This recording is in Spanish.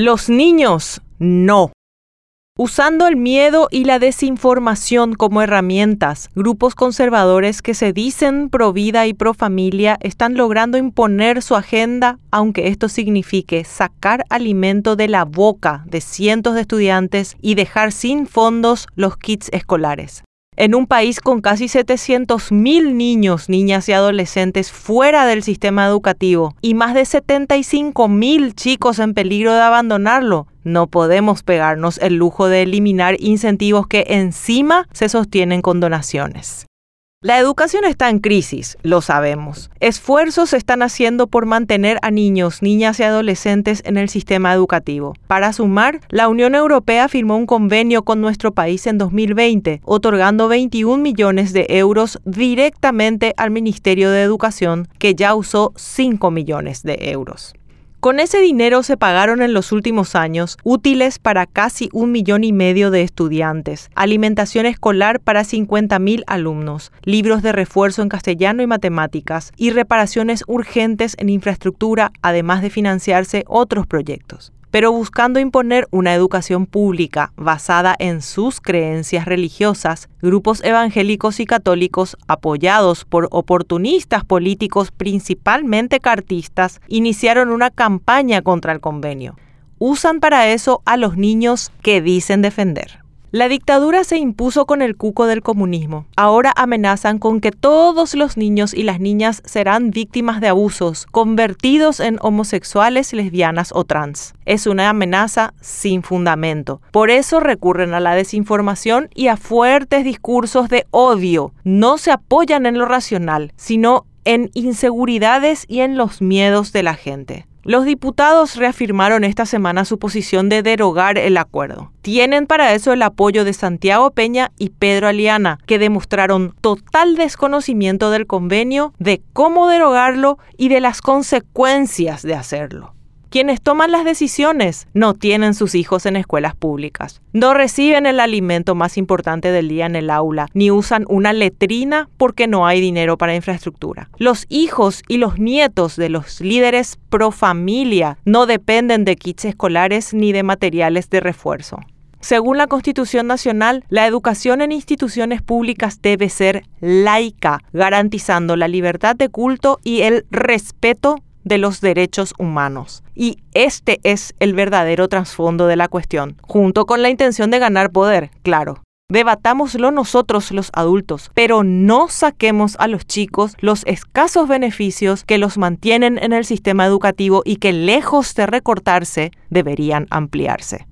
Los niños, no. Usando el miedo y la desinformación como herramientas, grupos conservadores que se dicen pro vida y pro familia están logrando imponer su agenda, aunque esto signifique sacar alimento de la boca de cientos de estudiantes y dejar sin fondos los kits escolares en un país con casi 700.000 niños, niñas y adolescentes fuera del sistema educativo y más de 75.000 chicos en peligro de abandonarlo, no podemos pegarnos el lujo de eliminar incentivos que encima se sostienen con donaciones. La educación está en crisis, lo sabemos. Esfuerzos se están haciendo por mantener a niños, niñas y adolescentes en el sistema educativo. Para sumar, la Unión Europea firmó un convenio con nuestro país en 2020, otorgando 21 millones de euros directamente al Ministerio de Educación, que ya usó 5 millones de euros. Con ese dinero se pagaron en los últimos años útiles para casi un millón y medio de estudiantes, alimentación escolar para 50.000 alumnos, libros de refuerzo en castellano y matemáticas y reparaciones urgentes en infraestructura, además de financiarse otros proyectos pero buscando imponer una educación pública basada en sus creencias religiosas, grupos evangélicos y católicos apoyados por oportunistas políticos principalmente cartistas iniciaron una campaña contra el convenio. Usan para eso a los niños que dicen defender. La dictadura se impuso con el cuco del comunismo. Ahora amenazan con que todos los niños y las niñas serán víctimas de abusos, convertidos en homosexuales, lesbianas o trans. Es una amenaza sin fundamento. Por eso recurren a la desinformación y a fuertes discursos de odio. No se apoyan en lo racional, sino en inseguridades y en los miedos de la gente. Los diputados reafirmaron esta semana su posición de derogar el acuerdo. Tienen para eso el apoyo de Santiago Peña y Pedro Aliana, que demostraron total desconocimiento del convenio, de cómo derogarlo y de las consecuencias de hacerlo. Quienes toman las decisiones no tienen sus hijos en escuelas públicas, no reciben el alimento más importante del día en el aula, ni usan una letrina porque no hay dinero para infraestructura. Los hijos y los nietos de los líderes pro familia no dependen de kits escolares ni de materiales de refuerzo. Según la Constitución Nacional, la educación en instituciones públicas debe ser laica, garantizando la libertad de culto y el respeto de los derechos humanos. Y este es el verdadero trasfondo de la cuestión, junto con la intención de ganar poder, claro. Debatámoslo nosotros los adultos, pero no saquemos a los chicos los escasos beneficios que los mantienen en el sistema educativo y que lejos de recortarse, deberían ampliarse.